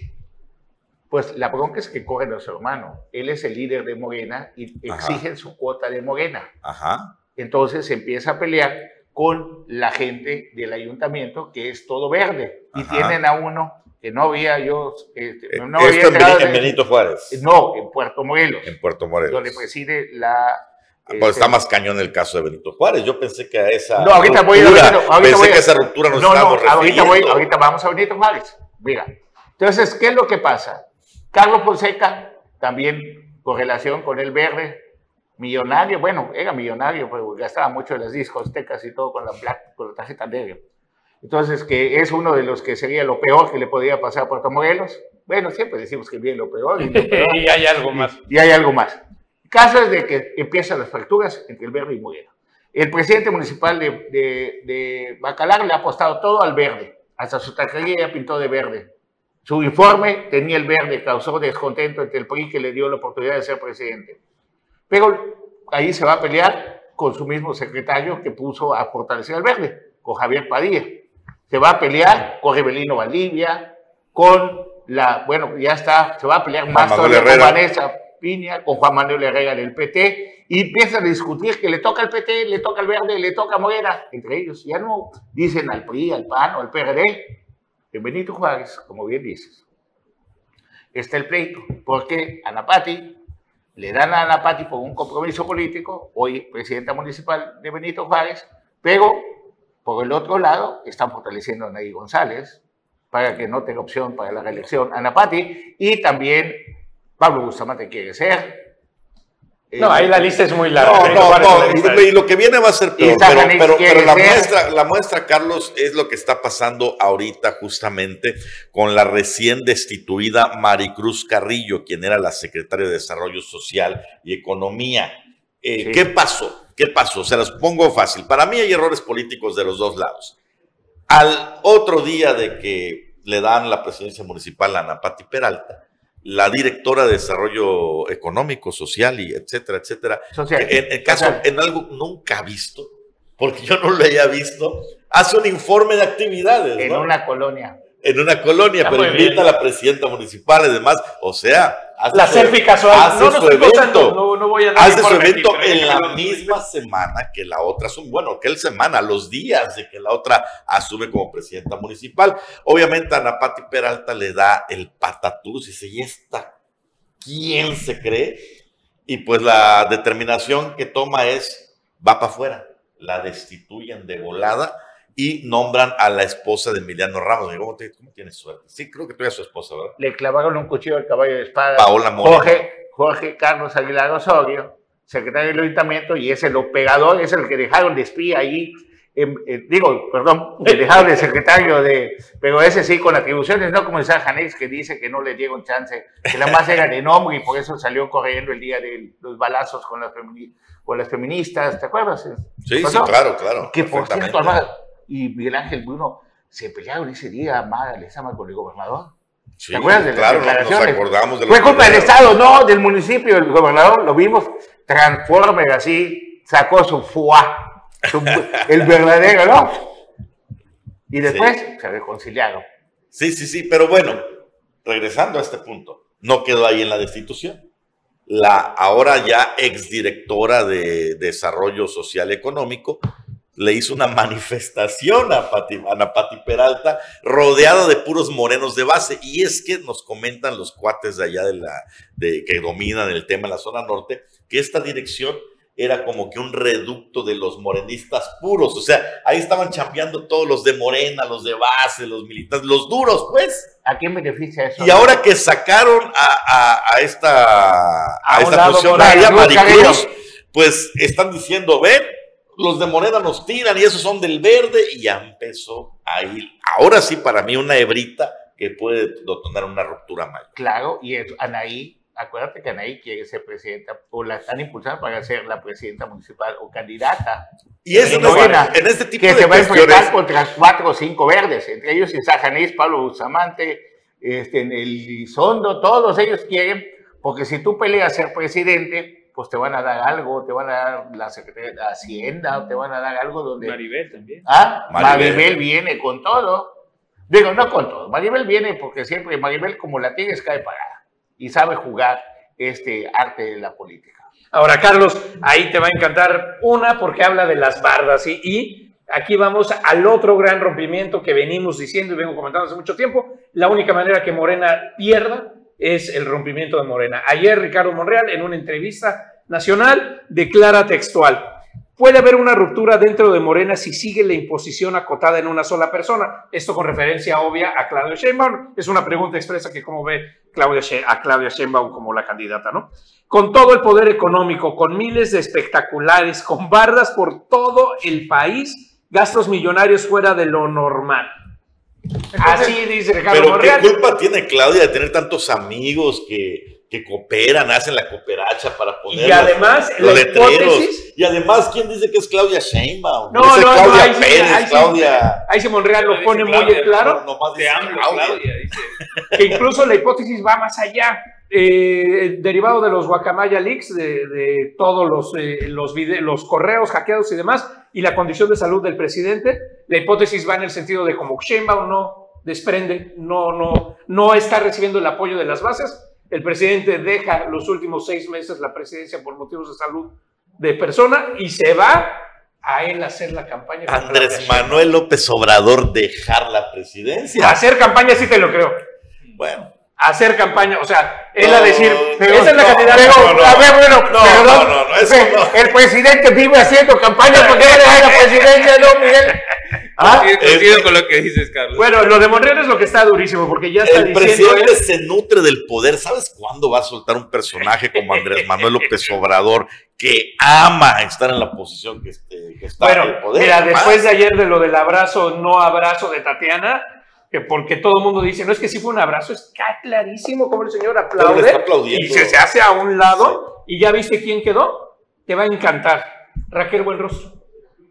pues la bronca es que corren a su hermano. Él es el líder de Morena y Ajá. exigen su cuota de Morena. Ajá. Entonces se empieza a pelear con la gente del ayuntamiento que es todo verde. Y Ajá. tienen a uno que no había yo, este, Eh, no había en, entrado Beni- en Benito Juárez, No, en Puerto Morelos, en Puerto Morelos. donde preside la... Pues este, está más cañón el caso de Benito Juárez. Yo pensé que a esa No, ahorita voy a ruptura, Benito, ahorita pensé voy a- que a esa ruptura nos no, no, estábamos ahorita, voy, ahorita vamos a Benito Juárez. Mira, entonces, ¿qué es lo que pasa? Carlos Fonseca, también con relación con el verde, millonario, bueno, era millonario, pero gastaba mucho en las discotecas y todo con la, black, con la tarjeta negra. Entonces, que es uno de los que sería lo peor que le podría pasar a Puerto Morelos. Bueno, siempre decimos que viene lo peor y, lo peor, y hay algo más. y hay algo más. caso es de que empiezan las fracturas entre el verde y Morena. El presidente municipal de, de, de Bacalar le ha apostado todo al verde, hasta su taquería pintó de verde. Su informe tenía el verde, causó descontento entre el PRI que le dio la oportunidad de ser presidente. Pero ahí se va a pelear con su mismo secretario que puso a fortalecer el verde, con Javier Padilla. Se va a pelear con Rebelino Valdivia, con la, bueno, ya está, se va a pelear más con Vanessa Piña, con Juan Manuel Herrera del PT, y empiezan a discutir que le toca al PT, le toca al Verde, le toca a Morena, entre ellos. Ya no dicen al PRI, al PAN o al PRD. En Benito Juárez, como bien dices, está el pleito, porque Anapati, le dan a Anapati por un compromiso político, hoy presidenta municipal de Benito Juárez, pero por el otro lado están fortaleciendo a Ney González para que no tenga opción para la reelección Anapati, y también Pablo Bustamante quiere ser, no, ahí la lista es muy larga. No, no, no. Y lo que viene va a ser peor. Pero, pero, la, muestra, la muestra, Carlos, es lo que está pasando ahorita justamente con la recién destituida Maricruz Carrillo, quien era la secretaria de Desarrollo Social y Economía. Eh, ¿Qué pasó? ¿Qué pasó? Se las pongo fácil. Para mí hay errores políticos de los dos lados. Al otro día de que le dan la presidencia municipal a Ana Pati Peralta, la directora de desarrollo económico, social y etcétera, etcétera. En, caso, en algo nunca visto, porque yo no lo había visto, hace un informe de actividades. En una colonia en una colonia, pero invita a la presidenta municipal y demás. O sea, hace la selfie casual. Hace no, su evento, no, no voy a hace su evento en la misma semana que la otra asume. Bueno, que el semana, los días de que la otra asume como presidenta municipal. Obviamente, Ana Pati Peralta le da el patatús y dice: ¿y esta quién se cree? Y pues la determinación que toma es: va para afuera. La destituyen de volada y nombran a la esposa de Emiliano Ramos. ¿Cómo, cómo tienes suerte? Sí, creo que tú eres su esposa, ¿verdad? Le clavaron un cuchillo al caballo de espada. Paola Jorge, Jorge Carlos Aguilar Osorio, secretario del Ayuntamiento, y ese lo pegador, es el que dejaron de espía ahí. digo, perdón, que dejaron de secretario de, pero ese sí con atribuciones, no como el Janés que dice que no le dieron chance, que nada más era de nombre y por eso salió corriendo el día de los balazos con las, con las feministas, ¿te acuerdas? Sí, sí, claro, claro. Que por cierto, y Miguel Ángel Bruno se pelearon ese día Mara Lezama con el gobernador. ¿Te acuerdas de claro, Nos acordamos de Fue culpa del Estado, no del municipio. El gobernador lo vimos, transformer así, sacó su fuá, el verdadero, ¿no? Y después se reconciliaron. Sí, sí, sí, pero bueno, regresando a este punto, no quedó ahí en la destitución. La ahora ya exdirectora de Desarrollo Social Económico le hizo una manifestación a Ana Pati Peralta, rodeada de puros morenos de base. Y es que nos comentan los cuates de allá de la, de, que dominan el tema en la zona norte, que esta dirección era como que un reducto de los morenistas puros. O sea, ahí estaban chambeando todos los de Morena, los de base, los militares, los duros, pues. ¿A quién beneficia eso? Y ahora que sacaron a, esta, a, esta funcionaria, Maricruz, pues están diciendo, ven, los de Morena nos tiran y esos son del verde y ya empezó ahí. Ahora sí, para mí, una hebrita que puede detonar una ruptura mayor. Claro, y Anaí, acuérdate que Anaí quiere ser presidenta o la están impulsando para ser la presidenta municipal o candidata. Y eso en este tipo que de se va a enfrentar contra cuatro o cinco verdes, entre ellos Isajanés, Pablo Bustamante, este, en el Lizondo, todos ellos quieren, porque si tú peleas ser presidente, pues te van a dar algo, te van a dar la Secretaría de Hacienda, te van a dar algo donde... Maribel también. Ah, Maribel. viene con todo. Digo, no con todo. Maribel viene porque siempre, Maribel como la tienes cae parada y sabe jugar este arte de la política. Ahora, Carlos, ahí te va a encantar una porque habla de las bardas y, y aquí vamos al otro gran rompimiento que venimos diciendo y vengo comentando hace mucho tiempo. La única manera que Morena pierda es el rompimiento de Morena. Ayer Ricardo Monreal en una entrevista nacional declara textual, puede haber una ruptura dentro de Morena si sigue la imposición acotada en una sola persona. Esto con referencia obvia a Claudia Sheinbaum. Es una pregunta expresa que cómo ve Claudia a Claudia Sheinbaum como la candidata, ¿no? Con todo el poder económico, con miles de espectaculares, con bardas por todo el país, gastos millonarios fuera de lo normal. Así dice Ricardo Pero ¿qué culpa tiene Claudia de tener tantos amigos que, que cooperan, hacen la cooperacha para poner Y además, los, la letreros. hipótesis- Y además, ¿quién dice que es Claudia Sheinbaum? No, no, no, Claudia ahí sí, Pérez, ahí sí. Claudia... Ahí Monreal lo pone muy Claudia, claro. nomás Te dice Claudia. Claudia, dice. que incluso la hipótesis va más allá. Eh, derivado de los Guacamaya Leaks, de, de todos los, eh, los, los correos hackeados y demás, y la condición de salud del presidente, la hipótesis va en el sentido de como Sheinbaum no desprende, no, no, no está recibiendo el apoyo de las bases, el presidente deja los últimos seis meses la presidencia por motivos de salud de persona y se va a él hacer la campaña. Andrés. Manuel López Obrador dejar la presidencia. Hacer campaña sí te lo creo. Bueno, hacer campaña, o sea, él No, a decir, no, esa es la no, candidata. no, no. a ver, bueno, No, perdón, no, no, no, eso el presidente vive haciendo campaña porque él es la presidencia, ¿no, Miguel? ¿Ah? Sí, coincido con lo que dices, Carlos. Bueno, lo de Monreal es lo que está durísimo, porque ya está el diciendo presidente él, se nutre del poder. ¿Sabes cuándo va a soltar un personaje como Andrés Manuel López Obrador que ama estar en la posición que, este- que está en el bueno, poder? mira, después de ayer de lo del abrazo, no abrazo de Tatiana, que porque todo el mundo dice, no es que sí fue un abrazo, está clarísimo como el señor aplaude está aplaudiendo. y se, se hace a un lado, y ya viste quién quedó, te va a encantar, Raquel Buenrostro,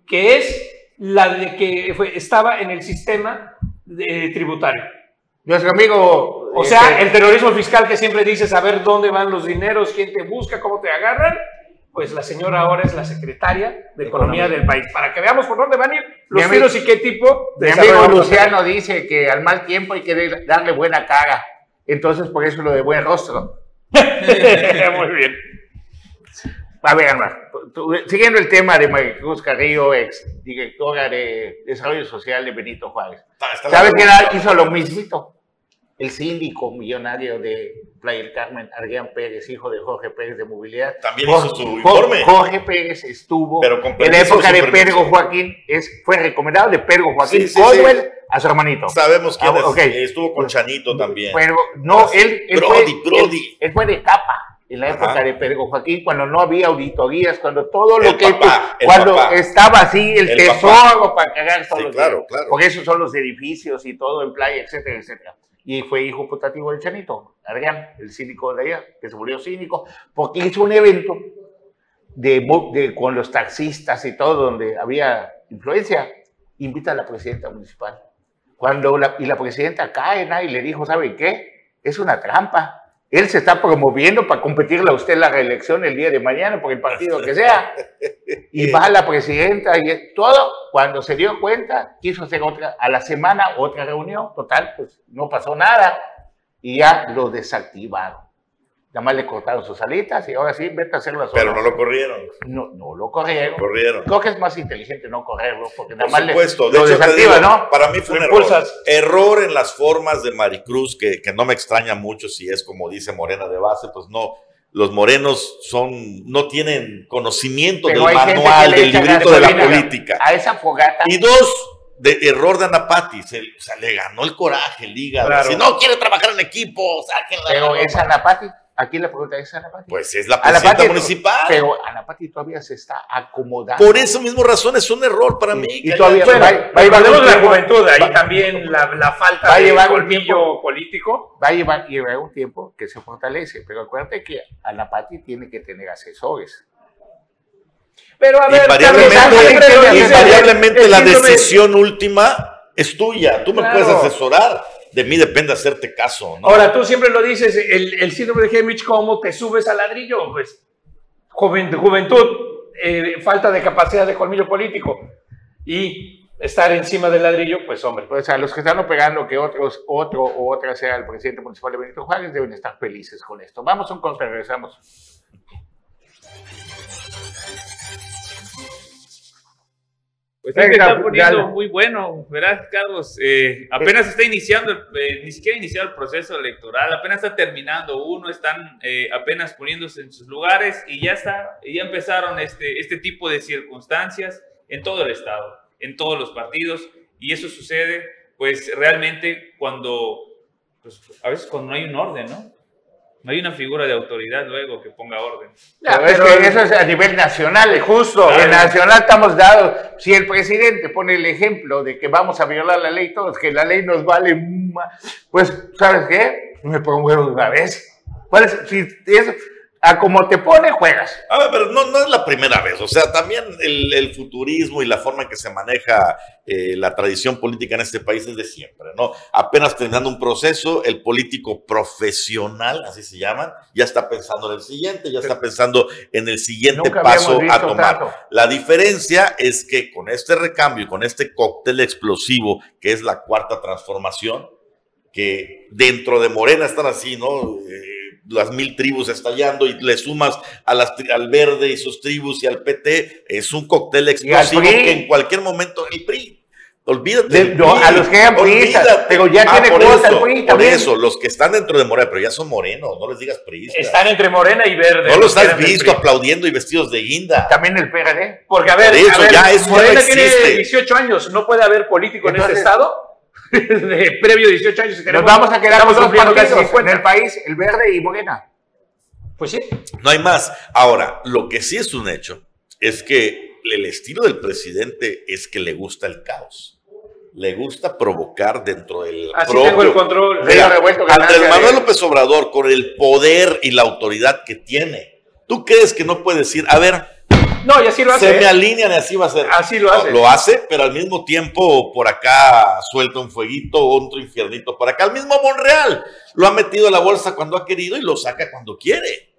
que es la de que fue, estaba en el sistema eh, tributario. Nuestro amigo. O sea, este, el terrorismo fiscal que siempre dices saber dónde van los dineros, quién te busca, cómo te agarran, pues la señora ahora es la secretaria de Economía, del país. Para que veamos por dónde van a ir los Mi tiros y qué tipo de Mi amigo Luciano dice que al mal tiempo hay que darle buena cara. Entonces, por eso lo de buen rostro. Muy bien. A ver, Alma, tú- siguiendo el tema de Maricruz Carrillo, ex directora de Desarrollo Social de Benito Juárez. ¿Sabes ha- hizo lo mismito? El síndico millonario de Playa del Carmen, Adrián Pérez, hijo de Jorge Pérez de Movilidad. También Jorge- hizo su informe. Jorge Pérez estuvo Pero en la época de. Pedro Joaquín, es, fue recomendado de Pedro Joaquín Sí, sí, Caldwell sí. a su hermanito. Sabemos quién Ah, es. Estuvo con Chanito también. Pero no, él, él Brody, fue, Brody. Él, él fue de capa en la Ajá. época de Pedro Joaquín, cuando no había auditorías, cuando todo lo El que papá, cuando papá. estaba así el, El tesoro para cagar todos Sí, los claro, claro. Porque esos son los edificios y todo en playa, etcétera, etcétera. Y fue hijo putativo del Chanito, Adrián, el cínico de allá, que se murió cínico, porque hizo un evento de, de- con los taxistas y todo, donde había influencia, invita a la presidenta municipal. Cuando la, y la presidenta cae ¿no? y le dijo, ¿sabe qué? Es una trampa. Él se está promoviendo para competirle a usted la reelección el día de mañana por el partido que sea. Y va la presidenta y todo. Cuando se dio cuenta, quiso hacer otra, a la semana otra reunión. Total, pues no pasó nada. Y ya lo desactivaron. Nada más le cortaron sus alitas y ahora sí, vete a hacerlo solo. Pero no lo corrieron. No, no lo corrieron. Corrieron. Creo que es más inteligente no correrlo, porque nada Por más le- supuesto, de lo hecho, te desactiva, digo, ¿no? para mí fue un error. Error en las formas de Maricruz, que, que no me extraña mucho si es como dice Morena de base, pues no. Los morenos son, no tienen conocimiento Pero del manual, le del librito de la política. A esa fogata. Y dos, de error de Anapati. Se, o sea, le ganó el coraje, el hígado. Claro. Si no quiere trabajar en equipo, sáquenla. Pero es Anapati. Aquí la pregunta es Anapati. Pues es la Anapati, presidenta municipal. Pero Anapati todavía se está acomodando. Por esa misma razón es un error para mí. Y todavía- Bueno, va- va a llevar la tiempo. juventud, ahí Va- también la, la falta va a de llevar un colmillo tiempo. político. Va a llevar, llevar un tiempo que se fortalece. Pero acuérdate que Anapati tiene que tener asesores. Pero a ver, Invariablemente, invariablemente la decisión última es tuya. Tú me Claro. puedes asesorar. De mí depende hacerte caso. ¿no? Ahora, tú siempre lo dices, el, síndrome de Hemlich, ¿cómo te subes al ladrillo? Pues, juventud, eh, falta de capacidad de colmillo político y estar encima del ladrillo, pues hombre. Pues a los que están operando que otros, otro o otra sea el presidente municipal de Benito Juárez deben estar felices con esto. Vamos a un corte, regresamos. Pues Venga, está poniendo muy bueno, ¿verdad, Carlos? Eh, apenas está iniciando, eh, ni siquiera ha iniciado el proceso electoral, apenas está terminando uno, están eh, apenas poniéndose en sus lugares y ya está, ya empezaron este, este tipo de circunstancias en todo el estado, en todos los partidos, y eso sucede, pues realmente cuando, pues, a veces cuando no hay un orden, ¿no? No hay una figura de autoridad luego que ponga orden. Ya, pero- pero eso es a nivel nacional, justo. Claro. En nacional estamos dados. Si el presidente pone el ejemplo de que vamos a violar la ley todos, que la ley nos vale, ma- pues, ¿sabes qué? Me promuevo de una vez. ¿Cuál es? Si es, a como te pone, juegas. A ver, pero no, no es la primera vez. O sea, también el, el futurismo y la forma en que se maneja eh, la tradición política en este país es de siempre, ¿no? Apenas terminando un proceso, el político profesional, así se llaman, ya está pensando en el siguiente, ya está pensando en el siguiente paso a tomar. tanto. La diferencia es que con este recambio y con este cóctel explosivo que es la cuarta transformación, que dentro de Morena están así, ¿no? Eh, las mil tribus estallando y le sumas a las, al verde y sus tribus y al PT, es un cóctel explosivo que en cualquier momento el PRI. Olvídate. De- no, PRI, a los que eran priistas, pero ya tiene por cuota el eso, PRI Por también. eso, los que están dentro de Morena, pero ya son morenos, no les digas priistas. Están entre morena y verde. no los has visto aplaudiendo y vestidos de guinda. También el PRD. Porque, a ver, Por eso, a ver, ya eso ya Morena no tiene existe. 18 años, no puede haber político en este estado de previo 18 años. y Nos tenemos- vamos a quedar con dos partidos en 50. el país, el verde y Morena. Pues sí. No hay más. Ahora, lo que sí es un hecho es que el estilo del presidente es que le gusta el caos. Le gusta provocar dentro del Así propio- tengo el control. Mira, Río Revuelto, Andrés Manuel de- López Obrador, con el poder y la autoridad que tiene, ¿tú crees que no puede decir, a ver, No, y así lo hace. se me ¿eh? alinean y así va a ser? Así lo hace. No, lo hace, pero al mismo tiempo por acá suelta un fueguito, otro infiernito por acá. El mismo Monreal lo ha metido a la bolsa cuando ha querido y lo saca cuando quiere.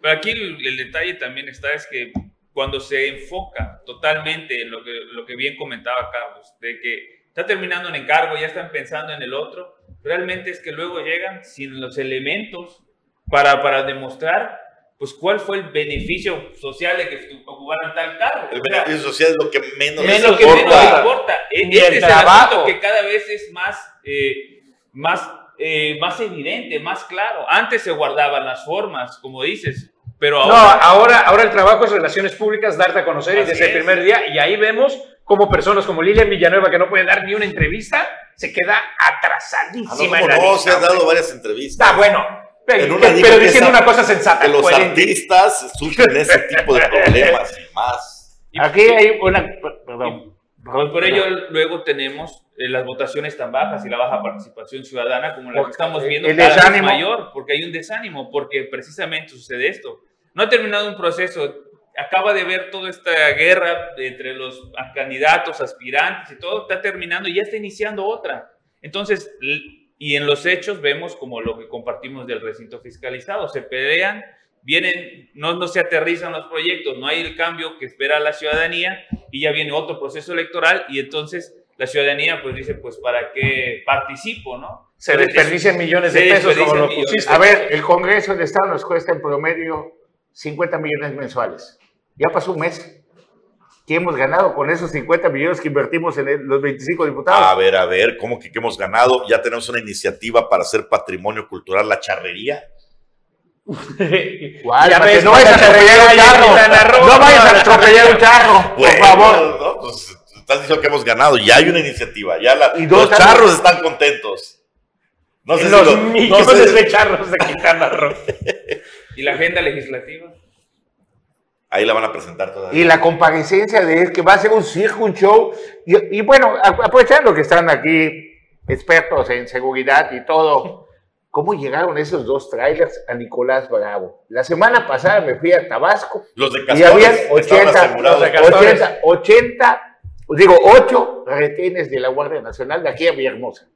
Pero aquí el, el detalle también está es que cuando se enfoca totalmente en lo que, lo que bien comentaba Carlos, de que está terminando un encargo, ya están pensando en el otro, realmente es que luego llegan sin los elementos para, para demostrar pues cuál fue el beneficio social de que ocuparan tal cargo. El O sea, beneficio social es lo que menos, es les lo que menos importa. importa. E- Este el es el trabajo. asunto que cada vez es más, eh, más, eh, más evidente, más claro. Antes se guardaban las formas, como dices, pero No, ahora... ahora, ahora el trabajo es relaciones públicas, darte a conocer y desde el es. primer día, y ahí vemos como personas como Lilian Villanueva, que no puede dar ni una entrevista, se queda Ah, no, atrasadísima en la no, lista, se han dado varias entrevistas. Está bueno, pero, pero diciendo esa- una cosa sensata. Que los coherente. artistas sufren ese tipo de problemas y más. Aquí hay una. Perdón. Por, por ello, luego tenemos eh, las votaciones tan bajas y la baja participación ciudadana como la que estamos viendo El cada vez desánimo. mayor, porque hay un desánimo, porque precisamente sucede esto. No ha terminado un proceso, acaba de ver toda esta guerra entre los candidatos, aspirantes y todo, está terminando y ya está iniciando otra. Entonces, y en los hechos vemos como lo que compartimos del recinto fiscalizado, se pelean, vienen, no, no se aterrizan los proyectos, no hay el cambio que espera la ciudadanía y ya viene otro proceso electoral y entonces la ciudadanía pues dice, pues para qué participo, ¿no? Se desperdician millones de pesos como lo pusiste. A ver, el Congreso del Estado nos cuesta en promedio 50 millones mensuales. Ya pasó un mes. ¿Qué hemos ganado con esos 50 millones que invertimos en el- los 25 diputados? A ver, a ver, ¿cómo que, que hemos ganado? Ya tenemos una iniciativa para hacer patrimonio cultural la charrería. ¿Cuál? Ya ves, no vayas a atropellar un Roo. No vayas a atropellar un carro, por favor. ¿no? Pues, estás diciendo que hemos ganado, ya hay una iniciativa, ya la- Y los años- charros están contentos. No sé si los lo- no millones sé- de charros de Quintana Roo. Y la agenda legislativa. Ahí la van a presentar todavía. Y la comparecencia de él, que va a ser un circo, un show. Y, y bueno, aprovechando que están aquí expertos en seguridad y todo, ¿cómo llegaron esos dos trailers a Nicolás Bravo? La semana pasada me fui a Tabasco Los de y Castores habían estaban 80, asegurados. los de Castores. 80, 80, digo, 8 retenes de la Guardia Nacional de aquí a Villahermosa,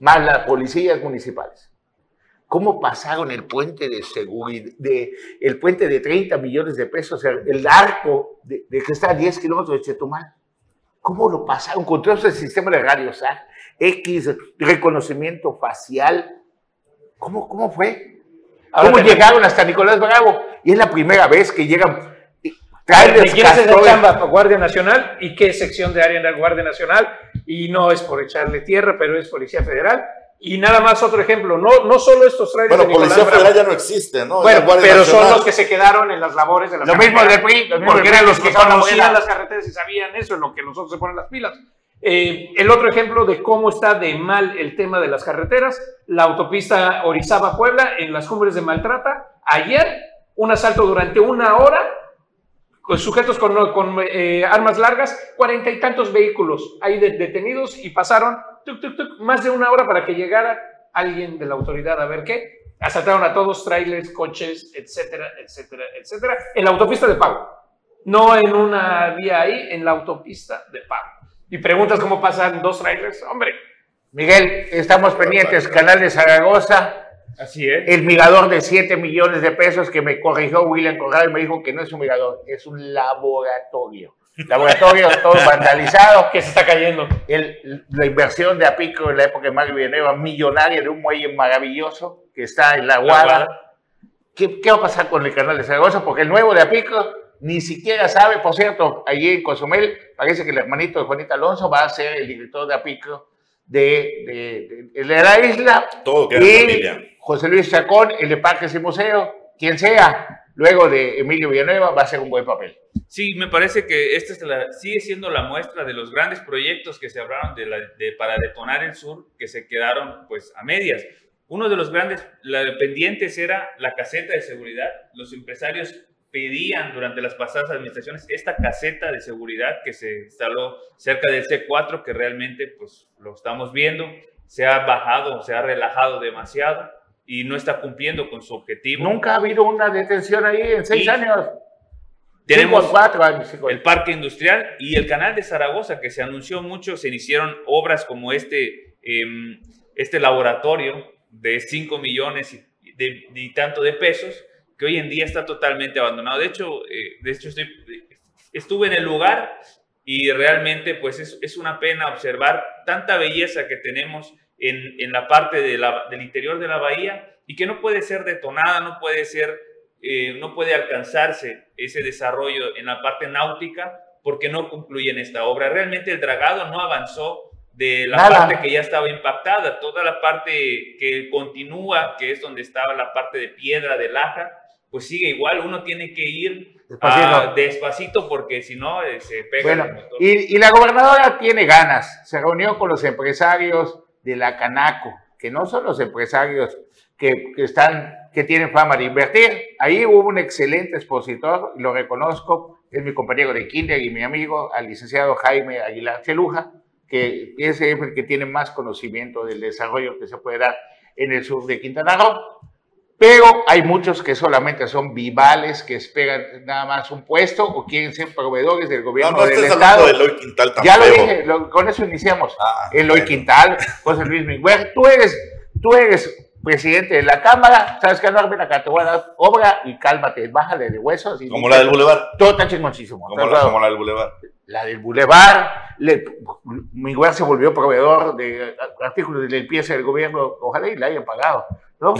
más las policías municipales. ¿Cómo pasaron el puente de seguridad, de, el puente de 30 millones de pesos, el, el arco de, de que está a 10 kilómetros de Chetumal? ¿Cómo lo pasaron con todo ese sistema de radios A, X, reconocimiento facial? ¿Cómo, cómo fue? Ahora ¿Cómo llegaron hasta Nicolás Bravo? Y es la primera vez que llegan. eh, ¿De trailers quién es esa chamba? Guardia Nacional. ¿Y qué sección de área en la Guardia Nacional? Y no es por echarle tierra, pero es Policía Federal. Y nada más otro ejemplo, no, no solo estos trailers Bueno, de Nicolás Policía Bravo. Federal ya no existe, ¿no? Bueno, pero son los que se quedaron en las labores de la Lo mismo del PRI, lo mismo porque eran los que conocían las carreteras y sabían eso, en lo que nosotros se ponen las pilas. Eh, el otro ejemplo de cómo está de mal el tema de las carreteras, la autopista Orizaba-Puebla en las cumbres de Maltrata. Ayer, un asalto durante una hora, sujetos con, con, eh, armas largas, cuarenta y tantos vehículos ahí de- detenidos y pasaron tuc, tuc, tuc, más de una hora para que llegara alguien de la autoridad a ver qué. asaltaron a todos, trailers, coches, etcétera, etcétera, etcétera, en la autopista de pago. No en una vía ahí, en la autopista de pago. Y preguntas cómo pasan dos trailers, hombre. Miguel, estamos pendientes, Canal de Zaragoza. Así es. El mirador de 7 millones de pesos que me corrigió William Corral me dijo que no es un mirador, es un laboratorio. Laboratorio todo vandalizado. Que se está cayendo. El- la inversión de Apico en la época de Mario Villanueva, millonaria de un muelle maravilloso que está en la Guada. ¿Qué, qué va a pasar con el canal de Zaragoza? Porque el nuevo de Apico ni siquiera sabe, por cierto, allí en Cozumel, parece que el hermanito de Juanita Alonso va a ser el director de Apico de, de- de- de la isla. Todo queda en y familia. José Luis Chacón, el de Parques y Museo, quien sea, luego de Emilio Villanueva, va a hacer un buen papel. Sí, me parece que esta sigue siendo la muestra de los grandes proyectos que se hablaron para detonar el sur, que se quedaron pues a medias. Uno de los grandes la- pendientes era la caseta de seguridad. Los empresarios pedían durante las pasadas administraciones esta caseta de seguridad que se instaló cerca del C4, que realmente pues lo estamos viendo, se ha bajado, se ha relajado demasiado y no está cumpliendo con su objetivo. Nunca ha habido una detención ahí en seis Y años. Tenemos Cinco, cuatro años. el parque industrial y el canal de Zaragoza, que se anunció mucho, se iniciaron obras como este, em, este laboratorio de 5 millones y, de, y tanto de pesos, que hoy en día está totalmente abandonado. De hecho, eh, de hecho estoy- estuve en el lugar y realmente pues es, es una pena observar tanta belleza que tenemos en, en la parte de la- del interior de la bahía y que no puede ser detonada, no puede ser, eh, no puede alcanzarse ese desarrollo en la parte náutica porque no concluyen esta obra. Realmente el dragado no avanzó de la Nada. parte que ya estaba impactada, toda la parte que continúa, que es donde estaba la parte de piedra, de laja, pues sigue igual, uno tiene que ir Despacito. ah, despacito porque si no eh, se pega Bueno, el motor. y, y la gobernadora tiene ganas. Se reunió con los empresarios de la Canaco, que no son los empresarios que, están, que tienen fama de invertir. Ahí hubo un excelente expositor, lo reconozco, es mi compañero de kinder y mi amigo, al licenciado Jaime Aguilar Cheluja, que es el que tiene más conocimiento del desarrollo que se puede dar en el sur de Quintana Roo. Pero hay muchos que solamente son vivales, que esperan nada más un puesto o quieren ser proveedores del No, gobierno no del estés Estado. de Eloy Quintal tan Ya lo dije, lo- con eso iniciamos. Ah, Eloy bueno. Quintal, José Luis Miguel, tú eres, tú eres presidente de la Cámara, sabes que no, ven acá, te voy a dar obra y cálmate, bájale de huesos. Y Como la del Boulevard. Todo está chingoncísimo. Como la, como la del Boulevard. La del Boulevard, le, Miguel se volvió proveedor de artículos de limpieza del gobierno, ojalá y le hayan pagado, ¿no?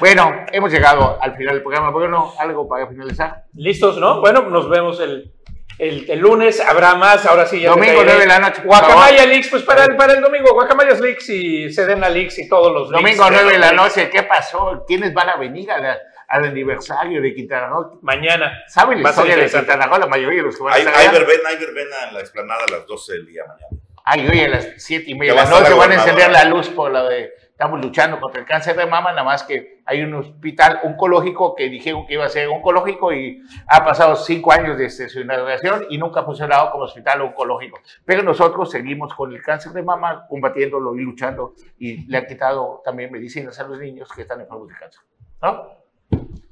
bueno, hemos llegado al final del programa, Bruno, algo para finalizar. ¿Listos, no? Bueno, nos vemos el, el, el lunes. Habrá más. Ahora sí, ya Domingo, caeré. 9 de la noche. Guacamaya. Leaks, pues para el, para el domingo. Guacamaya Leaks y Sedena Leaks y todos los Domingo, 9 de la noche, ¿qué pasó? ¿Quiénes van a venir a la- al aniversario de Quintana Roo? Mañana. ¿Saben la historia de. Quintana Roo? La mayoría de los que van a Hay, estar hay verbena, hay verbena en la explanada a las 12 del día mañana. Ay, hoy a las 7 y media de la noche van a encender la luz por la de. Estamos luchando contra el cáncer de mama, nada más que hay un hospital oncológico que dijeron que iba a ser oncológico y ha pasado cinco años desde su inauguración y nunca ha funcionado como hospital oncológico. Pero nosotros seguimos con el cáncer de mama, combatiéndolo y luchando y le han quitado también medicinas a los niños que están enfermos de cáncer. ¿No?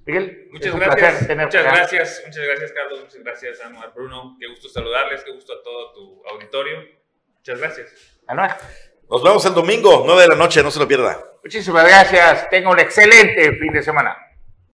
Miguel, Muchas gracias, muchas gracias, muchas gracias Carlos, muchas gracias Anuar Bruno, qué gusto saludarles, qué gusto a todo tu auditorio, muchas gracias. Anuar, Nos vemos el domingo, 9 de la noche, no se lo pierda. Muchísimas gracias. Tenga un excelente fin de semana.